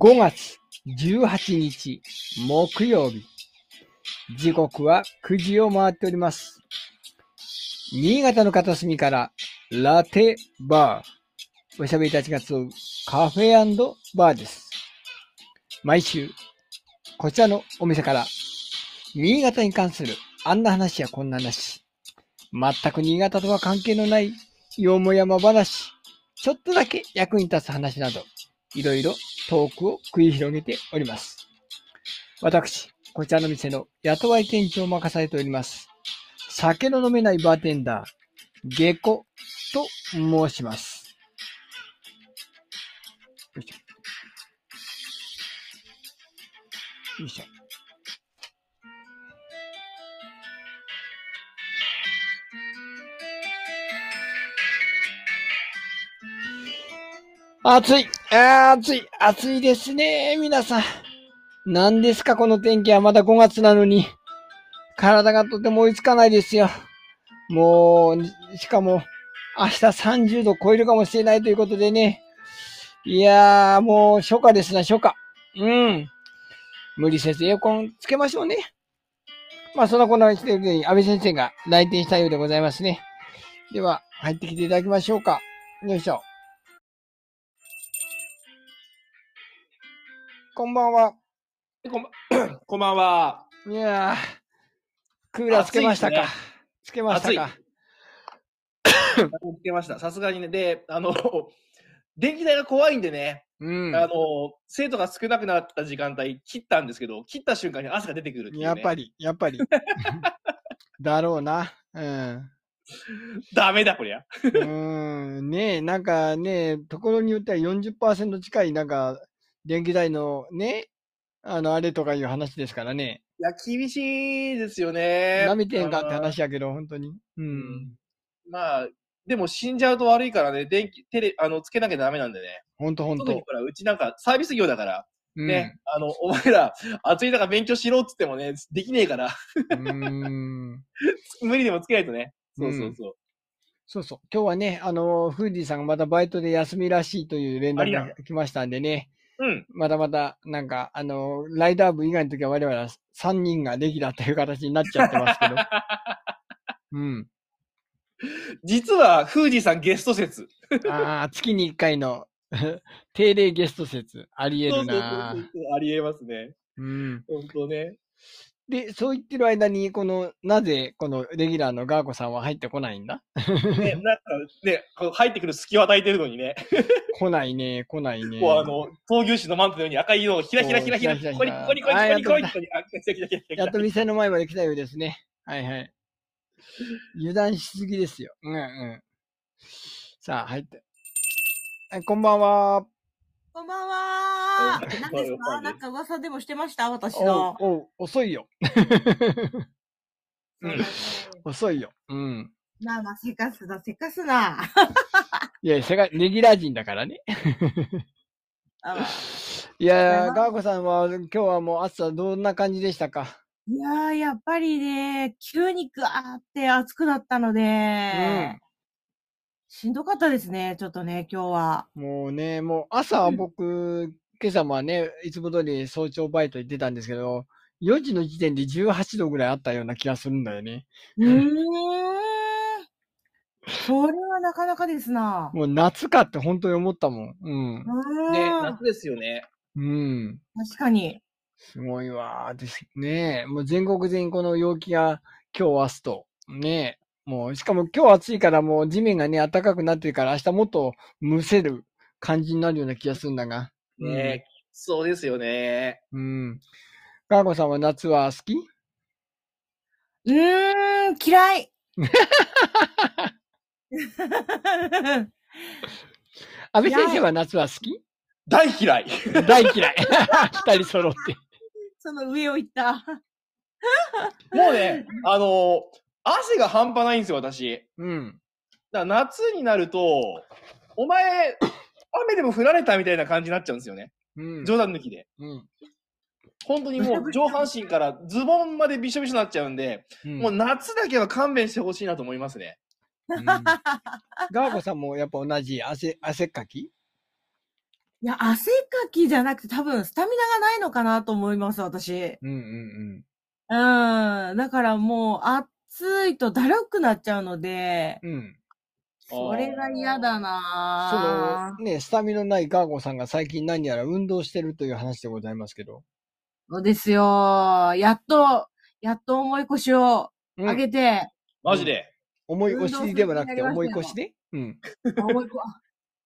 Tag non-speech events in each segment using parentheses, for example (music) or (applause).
5月18日木曜日。時刻は9時を回っております。新潟の片隅からラテバー。おしゃべりたちが集うカフェバーです。毎週、こちらのお店から新潟に関するあんな話やこんな話、全く新潟とは関係のないよもやま話、ちょっとだけ役に立つ話など、いろいろトークを繰り広げております。私、こちらの店の雇われ店長を任されております。酒の飲めないバーテンダー、ゲコと申します。よいしょ。よいしょ。暑いあー暑い暑いですね皆さん。何ですかこの天気はまだ5月なのに。体がとても追いつかないですよ。もう、しかも、明日30度超えるかもしれないということでね。いやー、もう初夏ですな、初夏。うん。無理せずエアコンつけましょうね。まあ、そんなこんなしてるに、安倍先生が来店したようでございますね。では、入ってきていただきましょうか。よいしょ。こんばんは。こんば (coughs) こんばんは。いやー、クーラーつけましたか。暑いですつけましたか。つけました。さすがにね。で、あの、(laughs) 電気代が怖いんでね、うん。あの、生徒が少なくなった時間帯、切ったんですけど、切った瞬間に汗が出てくるっていう、ね。やっぱり、やっぱり。(laughs) だろうな。うん。ダメだ、こりゃ。うん。ねえ、なんかね、ところによっては40%近い、なんか、電気代のね、あの、あれとかいう話ですからね。いや、厳しいですよね。舐めてんかって話やけど、本当に。ううんん。まあ、でも死んじゃうと悪いからね、電気、テレ、あの、つけなきゃダメなんでね。本当本当特にほら、うちなんかサービス業だから、うん。ね、あの、お前ら、暑い中勉強しろっつってもね、できねえから、うん。(laughs) 無理でもつけないとね。そうそうそう。そうそう。今日はね、あの、フーディさんがまたバイトで休みらしいという連絡が来ましたんでね。うん。まだまだ、なんか、あの、ライダー部以外の時は我々は3人がレギュラーという形になっちゃってますけど。(laughs) うん。実は、フージーさんゲスト説。ああ、月に1回の (laughs) 定例ゲスト説、あり得るなそうそうそうそうありえますね。うん。本当ね。で、そう言ってる間に、この、なぜ、このレギュラーのガーコさんは入ってこないんだ？ね、(laughs) なんかね、こう入ってくる隙を与えてるのにね、(laughs) 来ないね、来ないね。こうあの、闘牛士のマントのように赤い色をひらひらひらひら、こうひらひらここに、ここに、ここに、ここに、ここに、ここに、あ、来た来た来た来た来たやっと店の前まで来たようですね。はいはい。油断しすぎですよ。うんうん。さあ、入って。はい、こんばんは。こんばんは。うん何ですか？(laughs) なんか噂でもしてました？私の。おう、遅いよ。(laughs) 遅いよ。うん。まあまあ、せかすな、せかすな。(laughs) いや、せが、レギュラー陣だからね。あいやー、ガーコさんは今日はもう暑さどんな感じでしたか？いやー、やっぱりね、急にグワーって暑くなったので、しんどかったですね、ちょっとね、今日は。もうね、もう朝は僕、今朝もね、いつも通り早朝バイト行ってたんですけど、4時の時点で18度ぐらいあったような気がするんだよね。うーん。それはなかなかですな。もう夏かって本当に思ったもん。うん。うーん。ね、夏ですよね。うん。確かに。すごいわーですね。もう全国全員この陽気が今日明日と。ねもう、しかも今日暑いからもう地面がね、暖かくなってるから明日もっと蒸せる感じになるような気がするんだが。ね、そうですよね。うん。ガーゴさんは夏は好きうーん、嫌い。(laughs) 安倍先生は夏は好き大嫌い。大嫌い。(laughs) 二人揃って。(laughs) その上を行った。もうね、あの汗が半端ないんですよ、私。うん。だから夏になると、お前、雨でも降られたみたいな感じになっちゃうんですよね。うん。冗談抜きで。うん。本当にもう (laughs) 上半身からズボンまでびしょびしょになっちゃうんで、うんもう夏だけは勘弁してほしいなと思いますね。うんガーゴさんもやっぱ同じ汗、汗っかき？いや、汗かきじゃなくて多分スタミナがないのかなと思います、私。うんうんうん。だからもう暑いとだるくなっちゃうので、うん。うん。それが嫌だそなの、ね、スタミナないガーゴさんが最近何やら運動してるという話でございますけど。そうですよ。やっと、やっと重い腰をうん上げて、マジで？重いお尻ではなくて重い腰で？うん。重いこ、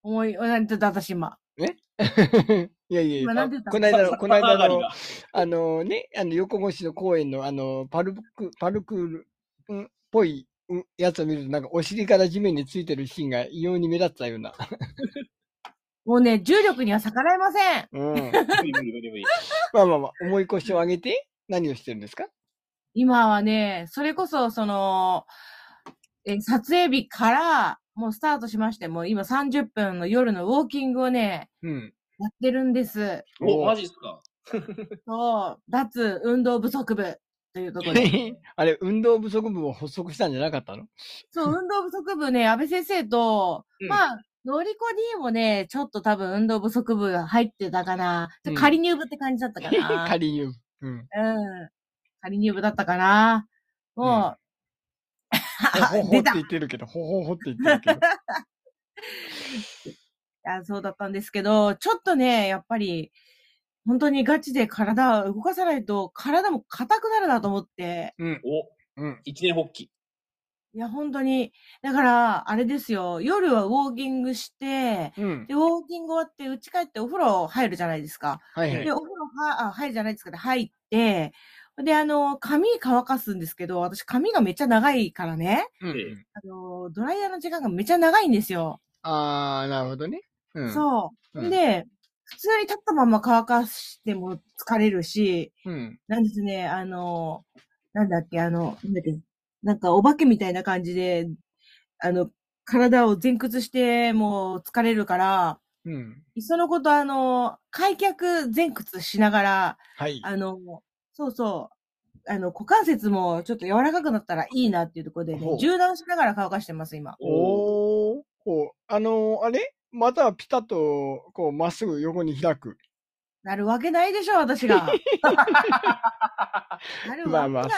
重い、なんて言った私今。(laughs) いやいやいや、この間の、さこの間のあのね、あの横越しの公園のあのパルク、パルクールぽいうんやつを見ると、なんかお尻から地面についてるシーンが異様に目立ったような。もうね、重力には逆らえません。うん。まあまあまあ、重い腰を上げて何をしてるんですか？今はね、それこそ、その、え、撮影日から、もうスタートしまして、もう今30分の夜のウォーキングをね、うん。やってるんです。お、マジっすか？そう、脱運動不足部というところで。(laughs) あれ、運動不足部を発足したんじゃなかったの？そう、(laughs) 運動不足部ね、安倍先生と、うんまあ、のりこ D もね、ちょっと多分運動不足部が入ってたかな。うん仮入部って感じだったかな。(laughs) 仮入部。うん。うん。仮入部だったかな。もう、ほほほって。言ってるけど、ほほほって言ってるけど。いや、そうだったんですけど、ちょっとね、やっぱり、本当にガチで体を動かさないと、体も硬くなるなと思って。うん。お、うん。一年発起。いや、本当に。だから、あれですよ。夜はウォーキングして、うん。で、ウォーキング終わって、家帰ってお風呂入るじゃないですか。で、はいはい。お風呂は、あ、入るじゃないですか。で、入って、で、あの、髪乾かすんですけど、私髪がめっちゃ長いからね。うんうん。あの、ドライヤーの時間がめっちゃ長いんですよ。あー、なるほどね。うん。そう。うんで、普通に立ったまま乾かしても疲れるし、うん。なんですね、あの、なんだっけ、あの、なんだっけ、なんかお化けみたいな感じで、あの、体を前屈してもう疲れるから、うん。いっそのことあの、開脚前屈しながら、はい。あの、そうそう、あの、股関節もちょっと柔らかくなったらいいなっていうところでね、縦断しながら乾かしてます、今。おー。こう、あのーあれ？またピタッと、こう、まっすぐ横に開く。なるわけないでしょ、私が。(laughs) なるわけがない。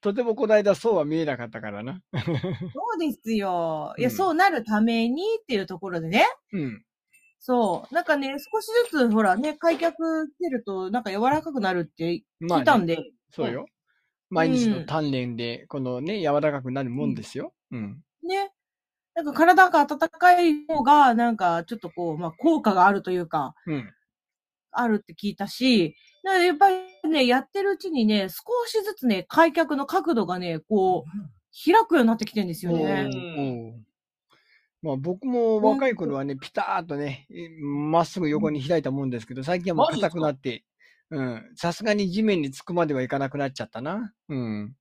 とてもこの間そうは見えなかったからな。そうですよ。いや、うんそうなるためにっていうところでね。うん。そう。なんかね、少しずつ、ほらね、開脚してると、なんか柔らかくなるってまあね聞いたんで。そうよ。毎日の鍛錬で、このね、柔らかくなるもんですよ。うん。ね。なんか体が温かい方が、なんかちょっとこう、まあ効果があるというか、うん。あるって聞いたし、だからやっぱりね、やってるうちにね、少しずつね、開脚の角度がね、こう、開くようになってきてるんですよおね。ーおーまあ僕も若い頃はね、ピターっとね、えまっすぐ横に開いたもんですけど、最近はもう硬くなって、うん。さすがに地面につくまではいかなくなっちゃったな。うん。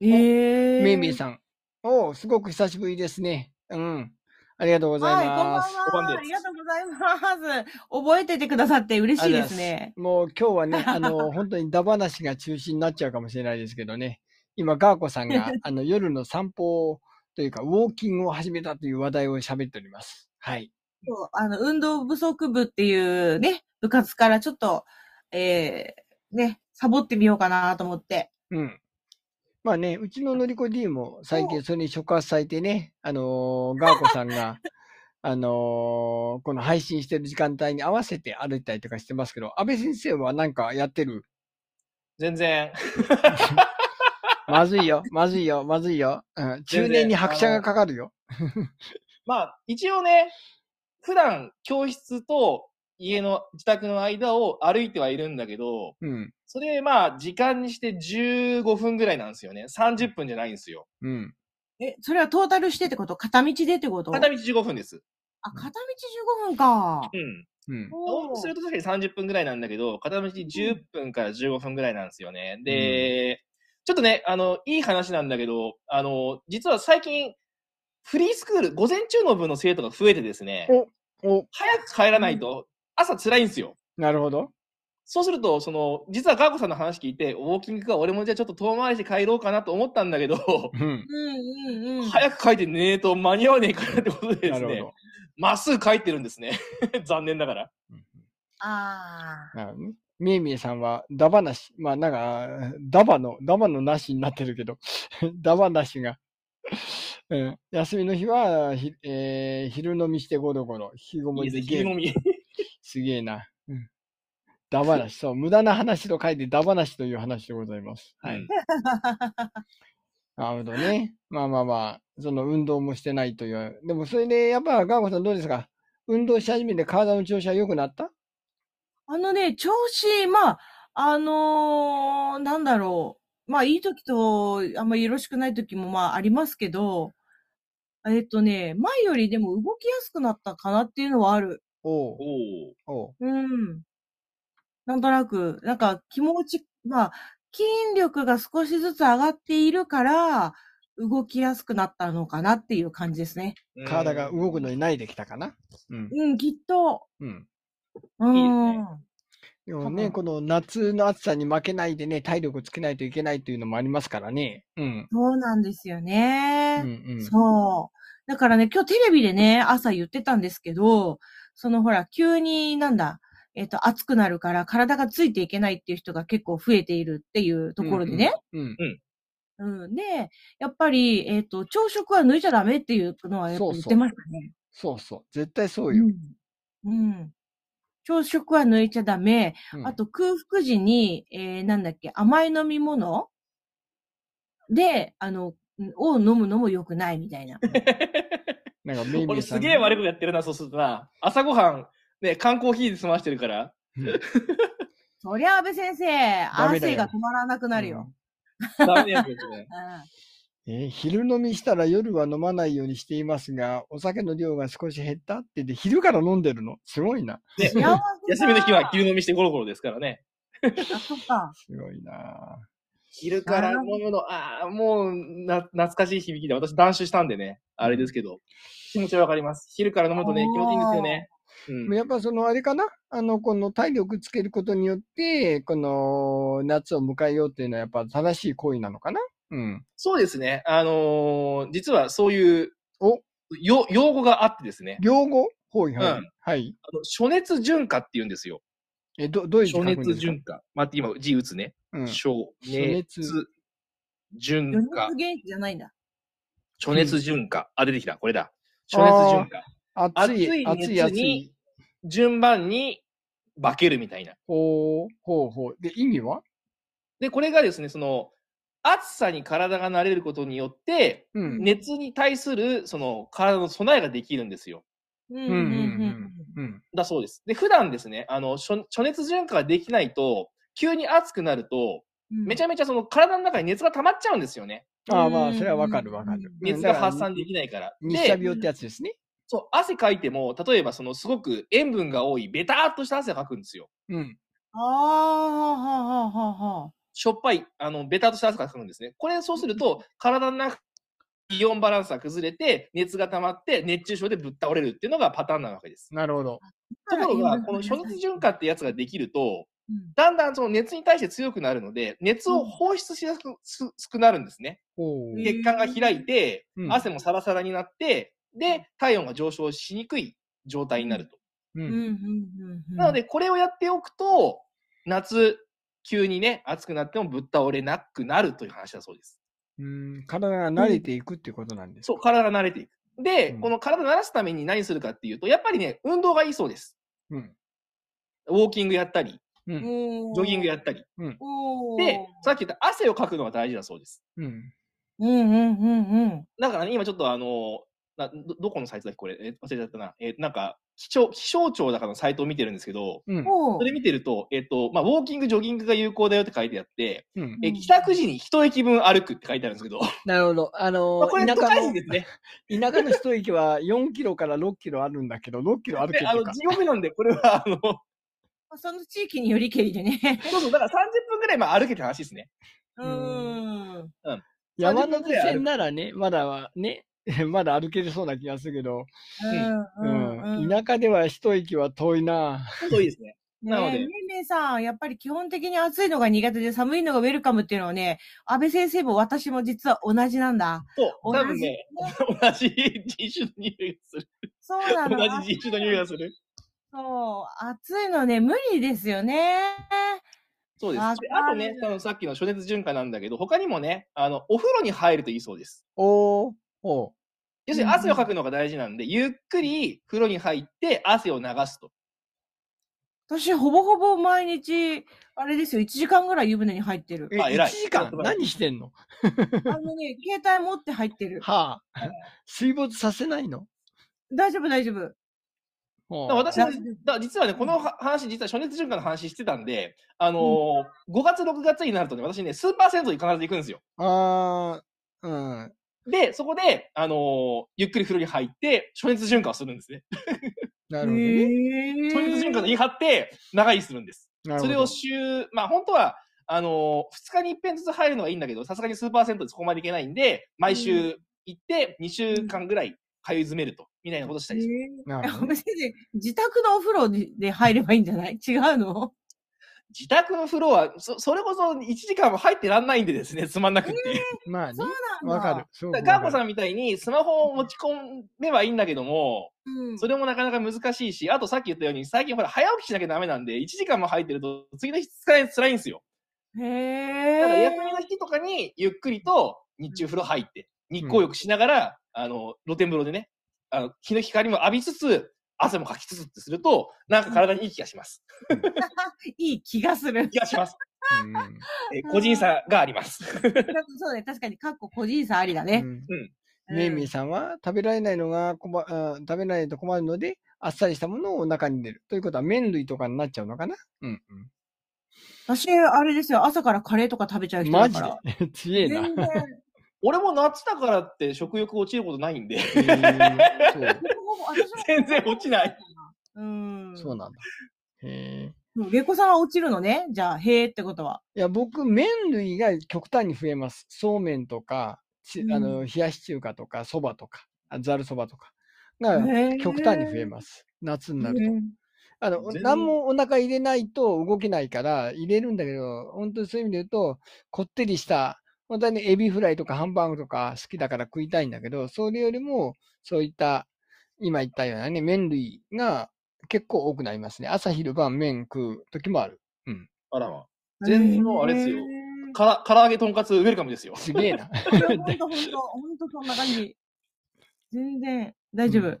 ええー。めいめいさん。おーすごく久しぶりですね。うん。ありがとうございはい、こんばんます。は。こんばんですありがとうございます。覚えててくださって嬉しいですね。もう今日はね、(laughs) あの、本当にダ話が中心になっちゃうかもしれないですけどね。今、ガーコさんが、(laughs) あの、夜の散歩というか、ウォーキングを始めたという話題を喋っております。はい。そうあの、運動不足部っていうね、部活からちょっと、えー、ね、サボってみようかなと思って。うん。まあね、うちののりこ D も最近それに触発されてね、あのーガーコさんが、(laughs) あのーこの配信してる時間帯に合わせて歩いたりとかしてますけど、安倍先生はなんかやってる？全然。(laughs) まずいよ、まずいよ、まずいよ。うん、中年に拍車がかかるよ。(laughs) まあ、一応ね、普段教室と家の自宅の間を歩いてはいるんだけど、うん、それまあ時間にして15分ぐらいなんですよね。30分じゃないんですよ。うん。え、それはトータルしてってこと？片道でってこと？片道15分です。あ、片道15分か。うん。うん。往復すると確かに30分ぐらいなんだけど、片道10分から15分ぐらいなんですよね。で、ちょっとね、あの、いい話なんだけど、あの、実は最近、フリースクール、午前中の部の生徒が増えてですね、お、早く帰らないと朝辛いんですよ。なるほど。そうすると、その、実はガーコさんの話聞いて、ウォーキングか、俺もじゃあちょっと遠回りして帰ろうかなと思ったんだけど、うん。うんうんうん。早く帰ってねえと間に合わねえからってことでですねなるほ、まっすぐ帰ってるんですね。(laughs) 残念ながら。ど。ああ。なるほどね。みえみえさんは、ダバなし。まあ、なんか、ダバの、ダバのなしになってるけど、(laughs) ダバなしが。うん、休みの日は、ひえー昼飲みしてゴロゴロ、日ごもりでゲーム。すげえな。うん。ダバなし。そう、無駄な話と書いてダバなしという話でございます。はい。うんなるほどね。まあまあまあ、その運動もしてないという。でもそれで、やっぱ、ガーコさんどうですか？運動し始めて体の調子は良くなった？あのね、調子、まあ、あのーなんだろう。まあ、いい時と、あんまりよろしくない時も、まあ、ありますけど、えっとね、前よりでも動きやすくなったかなっていうのはある。おうおお。おううん。なんとなく、なんか気持ち、まあ、筋力が少しずつ上がっているから、動きやすくなったのかなっていう感じですね。体が動くのに慣れてきたかなうん。うん、きっと。うん。うん。いいですねでもね、この夏の暑さに負けないでね、体力つけないといけないというのもありますからね。うん。そうなんですようね。んうん。そう。だからね、今日テレビでね、朝言ってたんですけど、そのほら、急になんだ、えっ、と、暑くなるから体がついていけないっていう人が結構増えているっていうところでね。うん。うん。で、やっぱり、えっ、と、朝食は抜いちゃダメっていうのはやっぱ言ってましたね。そうそう。絶対そうよ。うん。うん。朝食は抜いちゃダメ。うんあと空腹時に、えー、なんだっけ、甘い飲み物で、あの、を飲むのも良くないみたいな。(laughs) なんか、メイメ俺イさん。すげえ悪いことやってるな、そうするとな。朝ごはん、ね、缶コーヒーで済ましてるから。(laughs) そりゃ、安部先生、ダメだよ汗が止まらなくなるよ。ダメなやつですね。えー昼飲みしたら夜は飲まないようにしていますが、お酒の量が少し減ったって言って、昼から飲んでるの？すごいな。ね幸せだ休みの日は昼飲みしてゴロゴロですからね。あ、そっか。すごいな。昼から飲むの、ああ、もうな、懐かしい響きで、私断酒したんでね、あれですけど、気持ちはわかります。昼から飲むとね、気持ちいいんですよね。うん。やっぱそのあれかな？あの、この体力つけることによって、この夏を迎えようっていうのはやっぱ正しい行為なのかな？うん。そうですね。あのー実はそういう、およ用語があってですね、両語？はいはい。うんはい。あの暑熱順化って言うんですよ。え、ど、どういう字暑熱順化。待って、今字打つね。うん。暑熱暑順余化熱。元気じゃないんだ。暑熱順化。あ、出てきた。これだ。暑熱順化。暑い、暑い暑い。順番に化けるみたいな。ほう、ほうほう。で、意味は？で、これがですね、その、暑さに体が慣れることによって、うん。熱に対する、その、体の備えができるんですよ。うん、うん。うん。だそうです。で、普段ですね、あの、暑暑熱順化ができないと、急に暑くなると、めちゃめめちゃその体の中に熱が溜まっちゃうんですよね。ああ、まあ、それはわかるわかる。熱が発散できないから。で、日射病ってやつですね。そう、汗かいても、例えばそのすごく塩分が多い、ベターっとした汗をかくんですよ。うん。ああ、はあ、はあ、はあ、はあ。しょっぱい、あの、ベターっとした汗をかくんですね。これ、そうすると、体の中、気温バランスが崩れて、熱が溜まって、熱中症でぶっ倒れるっていうのがパターンなわけです。なるほど。ところが、この暑暑熱順化ってやつができると、うんだんだんその熱に対して強くなるので、熱を放出しやすくすすくなるんですね。血管が開いて、うん汗もサラサラになって、で、体温が上昇しにくい状態になると。ううん、うん、ん。うん。なので、これをやっておくと、夏、急にね、暑くなってもぶっ倒れなくなるという話だそうです。うん。体が慣れていくっていうことなんですそう、体が慣れていく。で、うんこの体を慣らすために何するかっていうと、やっぱりね、運動がいいそうです。うん。ウォーキングやったり、うん。ジョギングやったり。おーで、さっき言った汗をかくのが大事だそうです。うん。うん、うん、うん、うん。だからね、今ちょっとあの、などどこのサイトだっけこれ、え忘れちゃったな。えなんか気象、気象庁だからのサイトを見てるんですけど、うん。おそれ見てると、えっ、と、まあ、ウォーキング、ジョギングが有効だよって書いてあって、うん。えうん帰宅時に一駅分歩くって書いてあるんですけど、なるほど。あの (laughs) まあ、これ、田舎のですね。(laughs) 田舎の一駅は4キロから6キロあるんだけど、6キロ歩けで、あの。地獄なんで、これは、あの、(laughs) その地域によりけりでね。そうそう、だから30分ぐらいまあ歩けって話ですね。うーん。山手線ならね、まだはね、(laughs) まだ歩けるそうな気がするけど、うん、うん、うん。田舎では一駅は遠いな。そういいですね。(laughs) なのでねえ、めいさん、やっぱり基本的に暑いのが苦手で寒いのがウェルカムっていうのはね、安倍先生も私も実は同じなんだ。そう、同じ多分ね、(laughs) 同じ人種の匂いがする。そうなの。同じ人種の匂いがする。そう、暑いのね、無理ですよね。そうです。あとね、そのさっきの暑熱順化なんだけど、他にもね、あの、お風呂に入るといいそうです。おー、おう要するに汗をかくのが大事なんで、ゆっくり風呂に入って汗を流すと。私、ほぼほぼ毎日、あれですよ、1時間ぐらい湯船に入ってる。え、あ偉い1時間？何してんの？(laughs) あのね、携帯持って入ってる。はあ。水没させないの？大丈夫、大丈夫。私だ実はね、このは話、実は暑熱順化の話してたんで、あのー5月、6月になるとね、私ね、スーパー銭湯に必ず行くんですよ。あー、うん。で、そこで、あのーゆっくり風呂に入って、暑熱順化をするんですね。なるほどね。へ暑熱順化と言い張って、長居するんです。それを週、まあ本当は、あのー、2日に一遍ずつ入るのはいいんだけど、さすがにスーパー銭湯でそこまでいけないんで、毎週行って、2週間ぐらい通い詰めると、みたいなことしたりします。なるほどね。先生、自宅のお風呂で入ればいいんじゃない？違うの？自宅の風呂は、そそれこそ1時間も入ってらんないんでですね、(laughs) つまんなくって。まあねそう、なんだ。わかる。すごくだからガーコさんみたいにスマホを持ち込めばいいんだけども、うん。それもなかなか難しいし、あとさっき言ったように、最近ほら早起きしなきゃダメなんで、1時間も入ってると、次の日使い辛いんですよ。へだからえ。休みの日とかにゆっくりと日中風呂入って、日光浴しながら、あの、露天風呂でね、あの、日の光も浴びつつ、汗もかきつつってすると、なんか体にいい気がします。(laughs) いい気がする。気がします。うんえー個人差があります。(laughs) そうね、確かに、かっこ個人差ありだね。うんうんメイミーさんは食べられないのが困あ食べられないと困るので、あっさりしたものをお腹に入れる。ということは麺類とかになっちゃうのかな？うん私、あれですよ、朝からカレーとか食べちゃううん。人だマジから。で？(laughs) 強えな。全然。俺も夏だからって食欲落ちることないんで、全然落ちない。うん。そうなんだ。へえ。うん。レコさんは落ちるのね？じゃあ、へーってことは。いや、僕、麺類が極端に増えます。そうめんとか、ちうんあの冷やし中華とか、そばとか、あざるそばとかが極端に増えます。夏になると。うんあの、何もお腹入れないと動けないから入れるんだけど、本当にそういう意味で言うと、こってりした、本当はね、エビフライとかハンバーグとか好きだから食いたいんだけど、それよりも、そういった、今言ったようなね、麺類が結構多くなりますね。朝昼晩麺食う時もある。あらま。全然もうあれですよから、唐揚げとんかつウェルカムですよ。すげえな。ほんとほんと、(laughs) ほんとそんな感じ。全然、大丈夫。うん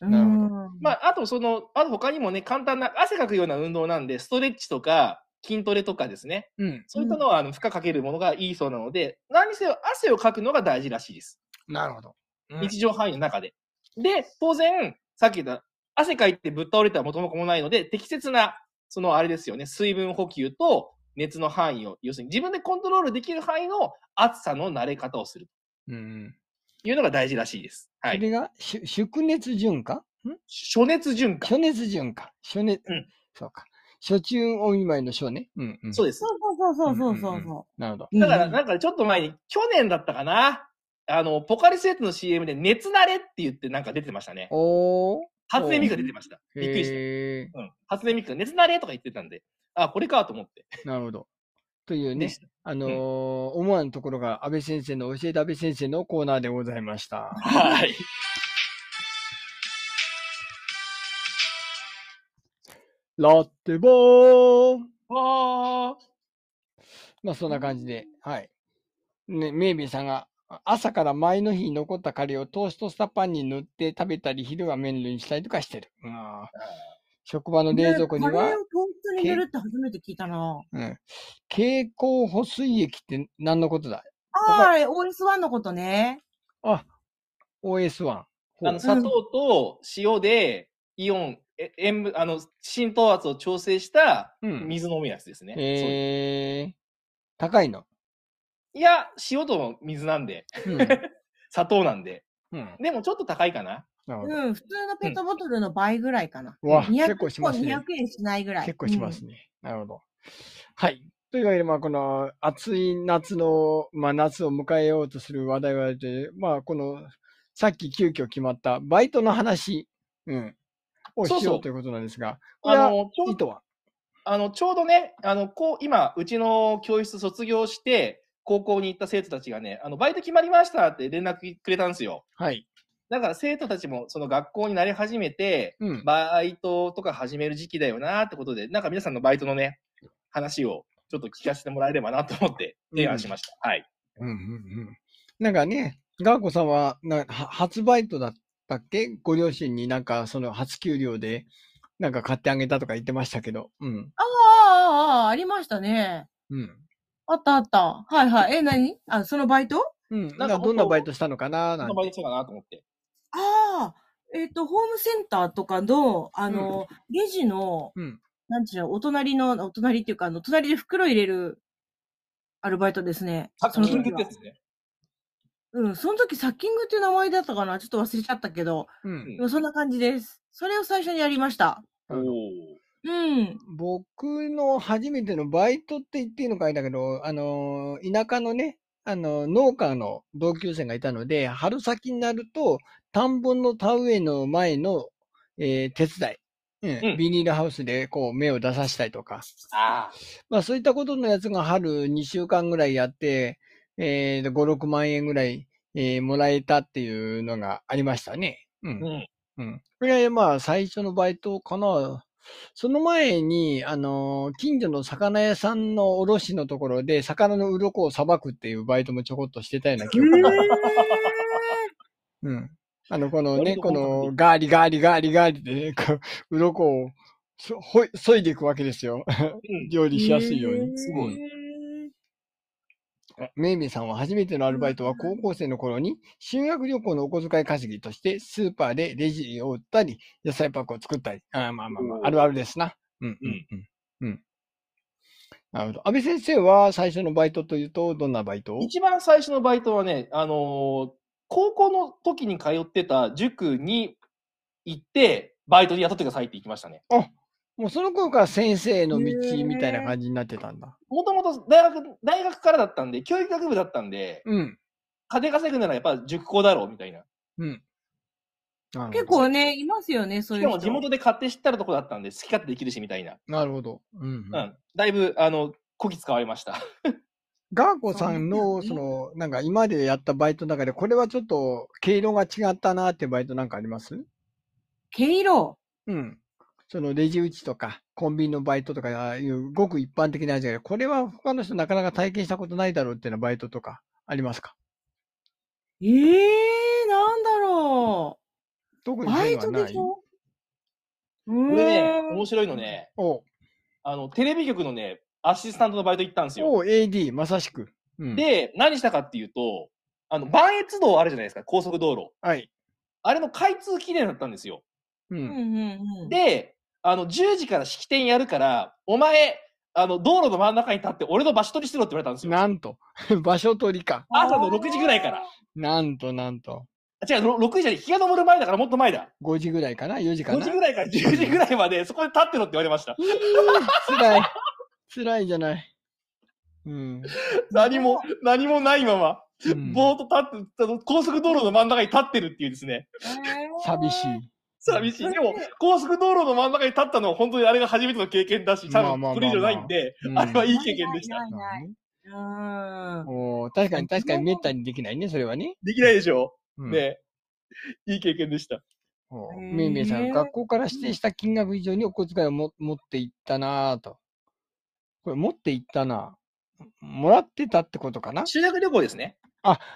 うん。なるほまあ、あとその、あと他にもね、簡単な汗かくような運動なんで、ストレッチとか筋トレとかですね。うん。そういったのは、あの、負荷かけるものがいいそうなので、何にせよ汗をかくのが大事らしいです。なるほど。うん日常範囲の中で。で、当然、さっき言った、汗かいてぶっ倒れたら元も子もないので、適切な、そのあれですよね、水分補給と熱の範囲を、要するに自分でコントロールできる範囲の暑さの慣れ方をするうん。というのが大事らしいです。はい。それが、しゅ灼熱順化？ん？暑熱順化。暑熱順化。暑熱、うんそうか。暑中お見舞いの暑ね。うん、うん。そうですそ。うそうそうそうそうそなるほど。う。だから、うんなんかちょっと前に、去年だったかな？あの、ポカリスエットの CM で熱慣れって言ってなんか出てましたね。おー。初音ミクが出てました。びっくりした。へうん。初音ミクが熱慣れとか言ってたんで、あ、これかと思って。ーなるほど。というねあのー思わぬところが安倍先生の教えて安倍先生のコーナーでございました。はい。ラッテボーわまあそんな感じで、はい。ね、メイビーさんが朝から前の日に残ったカレーをトーストしたパンに塗って食べたり、昼は麺類にしたりとかしてる。うん職場の冷蔵庫にはカレーを、トーストに塗るって初めて聞いたな。うん、蛍光補水液って何のことだ？ああ、あれ、OS1 のことね。あ、OS1。ほうあの、砂糖と塩で、イオン、え塩分、あの、浸透圧を調整したうん。水飲むやつですね。そうえー、高いの？いや、塩と水なんで、うん。(laughs) 砂糖なんで。うん。でもちょっと高いかな。なるほど。うん、普通のペットボトルの倍ぐらいかな。うわ、200結構しますね200。円しないぐらい。結構しますね。なるほど。はい。というわけで、まあ、この暑い夏の、まあ、夏を迎えようとする話題はで、まあ、この、さっき急遽決まったバイトの話、うん、をそうそうしようということなんですが、これはあの、ちょ意図は、あの、ちょうどね、あの、こう、今、うちの教室卒業して、高校に行った生徒たちがね、あの、バイト決まりましたって連絡くれたんですよ。はい。だから生徒たちもその学校になり始めて、うん。バイトとか始める時期だよなってことで、なんか皆さんのバイトのね、話をちょっと聞かせてもらえればなと思って提案しました。はい。うんうんうん。なんかね、ガーコさんは、なは初バイトだったっけ？ご両親になんかその初給料で、なんか買ってあげたとか言ってましたけど。うん。ああ、ああ、ありましたね。うん。あったあった。はいはい。え、何？あ、そのバイト？うん。なんかどんなバイトしたのかな？なんて。そのバイトしたかなと思って。ああ、えっ、と、ホームセンターとかの、あの、レジの、うん。なんていうの、お隣の、お隣っていうか、あの、隣で袋入れるアルバイトですね。ハッキングその時はってやつね。うん、その時サッキングっていう名前だったかな？ちょっと忘れちゃったけど、うん。でもそんな感じです。それを最初にやりました。おなるほどーうん。僕の初めてのバイトって言っていいのかあれだけど、あのー、田舎のね、あの、農家の同級生がいたので、春先になると、田んぼの田植えの前の、えー手伝い。うんうんビニールハウスでこう芽を出させたりとか。あまあそういったことのやつが春2週間ぐらいやって、えー、で5、6万円ぐらい、えーもらえたっていうのがありましたね。うあ。うんん。うん。これはまあ最初のバイトかな。その前に、あのー近所の魚屋さんの卸のところで、魚の鱗をさばくっていうバイトもちょこっとしてたような記憶が。うん。あの、このね、このガーリガーリガーリガーリでね、こう、鱗をそほい、削いでいくわけですよ。うん (laughs) 料理しやすいように。すごいい。あめいめいさんは初めてのアルバイトは高校生の頃に修学旅行のお小遣い稼ぎとしてスーパーでレジを売ったり野菜パックを作ったり。あーまあまあまあ、あるあるですな。うんうんうん。うん。なるほど。安倍先生は最初のバイトというとどんなバイト？一番最初のバイトはね、あのー高校の時に通ってた塾に行って、バイトで雇ってくださいって行きましたね。もうその頃から先生の道みたいな感じになってたんだ。もともと大学、大学からだったんで、教育学部だったんで、うん。金稼ぐならやっぱ塾校だろうみたいな。うん。結構ね、いますよね、そういう人。しかも地元で買って知ったるとこだったんで、好き勝手できるしみたいな。なるほど。うん、うんうん。だいぶ、あの、こき使われました。ガーコさんの、その、なんか今までやったバイトの中で、これはちょっと毛色が違ったなってバイトなんかあります？毛色。うん。そのレジ打ちとか、コンビニのバイトとかああいうごく一般的なやつだけど、これは他の人なかなか体験したことないだろうっていうようなバイトとかありますか？ええー、なんだろう。特にバイトでしょ？うこれね、面白いのね、あの、テレビ局のね、アシスタントのバイト行ったんですよ。おう AD、まさしく。うん、で、何したかっていうと、あの、磐越道あるじゃないですか、高速道路。はい。あれの開通記念だったんですよ。う。うんんうんうん。で、あの、10時から式典やるから、お前、あの、道路の真ん中に立って、俺の場所取りしろって言われたんですよ。なんと、(laughs) 場所取りか。朝の6時ぐらいから。なんとなんと。あ違う、ろ6時じゃない、日が昇る前だからもっと前だ。5時ぐらいかな ?4 時か5な時ぐらいから10時ぐらいまで、そこで立ってろって言われました。(laughs) 辛い。辛いじゃない。うん。何も、何もないまま、うんぼーっと立って、高速道路の真ん中に立ってるっていうですね。寂しい。寂しい。でも、高速道路の真ん中に立ったのは本当にあれが初めての経験だし、多分これ以上ないんで、うんあれはいい経験でした。ないないない。うん。おー確かに確かにめったにできないね、それはね。できないでしょ、うんねいい経験でした。めいめいさん、学校から指定した金額以上にお小遣いをも持っていったなぁと。これ、持っていったなぁもらってたってことかな？修学旅行ですね。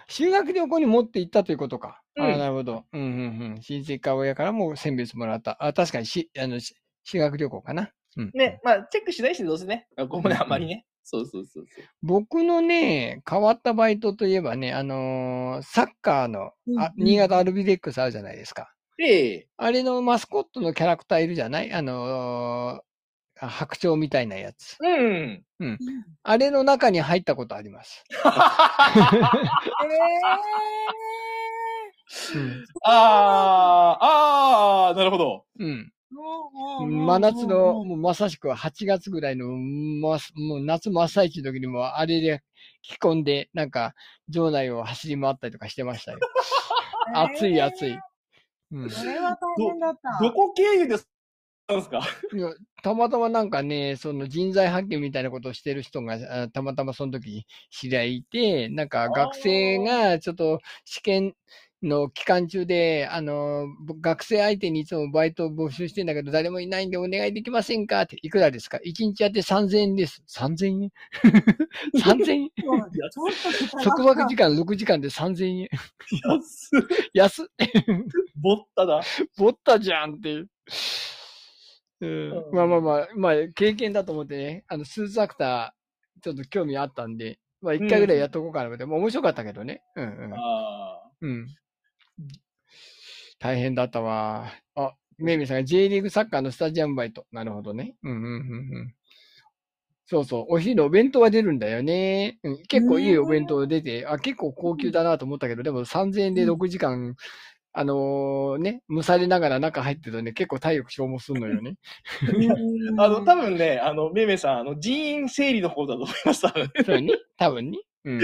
修学旅行に持って行ったということか。あうんあ、なるほど。うんうんうん。親戚か親からも選別もらった。あ、確かにし、あの、し修学旅行かな。うん。ね、まあ、チェックしないし、どうせね。学校もね、あんまりね。そうそうそうそう。僕のね、変わったバイトといえばね、あのーサッカーの、あ新潟アルビレックスあるじゃないですか。で、あれのマスコットのキャラクターいるじゃない？あのーあ白鳥みたいなやつ。うん。あれの中に入ったことあります。(laughs) うん。あー、あー、なるほど。うん。え真夏の、もうまさしく8月ぐらいの、ま、もう夏真っ最中の時にもあれで着込んで、なんか、場内を走り回ったりとかしてましたよ。(laughs) 暑い暑い。うん。それは大変だった。どこ経由ですか？いやたまたまなんかね、その人材発見みたいなことをしてる人が、あたまたまその時知り合いいて、なんか学生がちょっと試験の期間中で、あの、ぼ学生相手にいつもバイトを募集してんだけど、誰もいないんでお願いできませんかって、いくらですか ?1 日やって3000円です。3000円 ?3000 円？(laughs) 束縛時間6時間で3000円。安っ安っボッタだ。ぼったじゃんっていう。うんうんまあまあまあ、まあ、経験だと思ってね、あの、スーツアクター、ちょっと興味あったんで、まあ、一回ぐらいやっとこうかなって、まあ面白かったけどね。うんうん。あうん。大変だったわ。あ、メイミーさんが J リーグサッカーのスタジアムバイト。なるほどね。うんうんうんうん。そうそう。お昼お弁当は出るんだよね。うん、結構いいお弁当出て、あ、結構高級だなと思ったけど、でも3000円で6時間、あのね、蒸されながら中入ってるとね、結構体力消耗するのよね。あ。(laughs) あの、多分ね、あの、めいめいさん、あの、人員整理の方だと思います。多分そうね。多分ね。うん。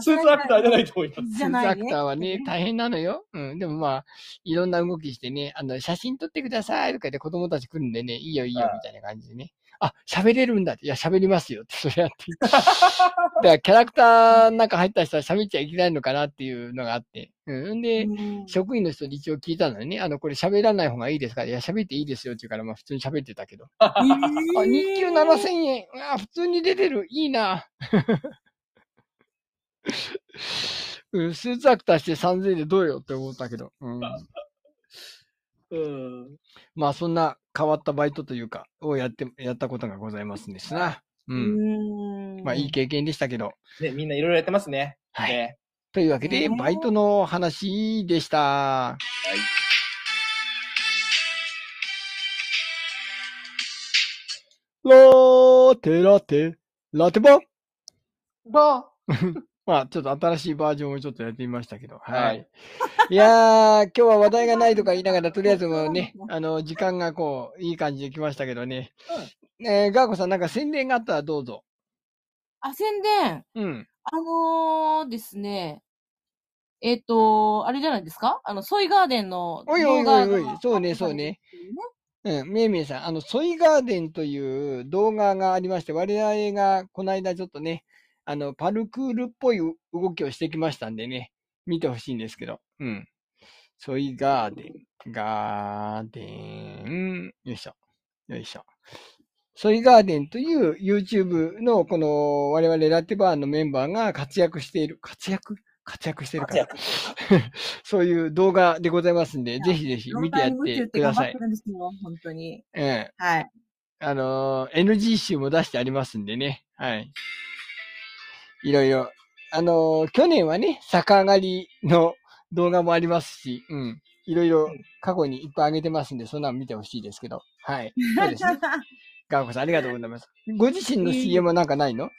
スーツアクターじゃないと思います。スーツアクターはね、大変なのよ。うん。でもまあ、いろんな動きしてね、あの、写真撮ってくださいとか言って子供たち来るんでね、いいよいいよみたいな感じでね。あ、喋れるんだって。いや、喋りますよって、それやって。(laughs) だから、キャラクターの中入った人は喋っちゃいけないのかなっていうのがあって。うん。で、うん職員の人に一応聞いたのよね。あの、これ喋らない方がいいですか？いや、喋っていいですよって言うから、まあ普通に喋ってたけど。(laughs) あ、日給7000円。あ、普通に出てる。いいな。うん、スーツアクターして3000円でどうよって思ったけど。うん、うん。まあ、そんな変わったバイトというか、をやって、やったことがございますんですな。うん。うんまあ、いい経験でしたけど。ね、みんないろいろやってますね。はいねというわけで、ねバイトの話でした。ラテラテ、ラテバば (laughs) まあ、ちょっと新しいバージョンをちょっとやってみましたけど。は。はいいやー、今日は話題がないとか言いながら、とりあえずもうね、(laughs) あの、時間がこう、いい感じで来ましたけどね。えー、ガーコさん、なんか宣伝があったらどうぞ。あ、宣伝？うん。あのーですね。えっ、と、あれじゃないですか？あの、ソイガーデンのおいおいおいおいがそうねそうね。うん、めいめいさん、あの、ソイガーデンという動画がありまして、我々がこの間ちょっとね、あの、パルクールっぽい動きをしてきましたんでね、見てほしいんですけど、うん。ソイガーデン、ガーデン、よいしょ、よいしょ。ソイガーデンという YouTube のこの我々ラテバーのメンバーが活躍している、活躍？活躍してるから。(laughs) そういう動画でございますんで、ぜひぜひ見てやってください本当に。ええはい。あのー NG 集も出してありますんでね。はい。いろいろ。あのー去年はね、逆上がりの動画もありますし、うん。いろいろ過去にいっぱい上げてますんで、そんなの見てほしいですけど。はい。そうですね。(laughs) ガーコさん、ありがとうございます。ご自身の CM はなんかないの？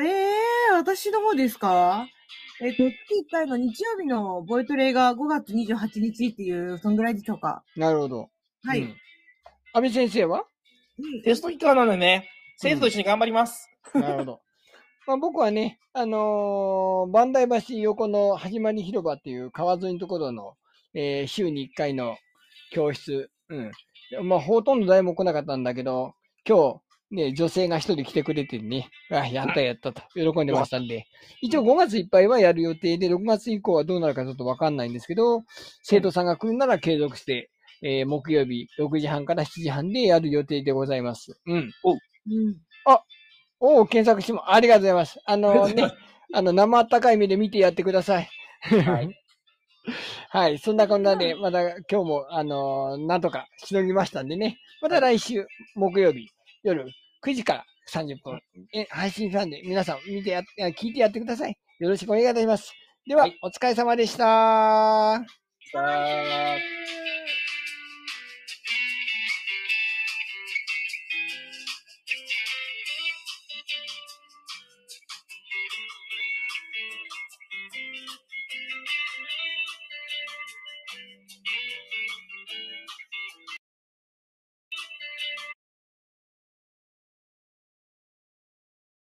ええー、私の方ですか？えっ、と、月1回の日曜日のボイトレが5月28日っていう、そんぐらいでしょうか。なるほど。はい。うん安倍先生は？うんテスト期間なのでね、生徒と一緒に頑張ります。なるほど。まあ、僕はね、あのー、磐梯橋横の始まり広場っていう川沿いのところの、えー週に1回の教室。うん。まあ、ほとんど誰も来なかったんだけど、今日、ね、女性が一人来てくれてね、あ、やったやったと喜んでましたんで、一応5月いっぱいはやる予定で、6月以降はどうなるかちょっとわかんないんですけど、生徒さんが来るなら継続して、えー木曜日6時半から7時半でやる予定でございます。うん。うん。おお、検索しても、ありがとうございます。あのね、あの、生あったかい目で見てやってください。はい。(laughs) はい。そんなこんなで、また今日も、あのなんとかしのぎましたんでね。また来週、木曜日、夜9時から30分、え配信したんで、皆さん見てや、や聞いてやってください。よろしくお願いいたします。では、はいお疲れ様でした。さあ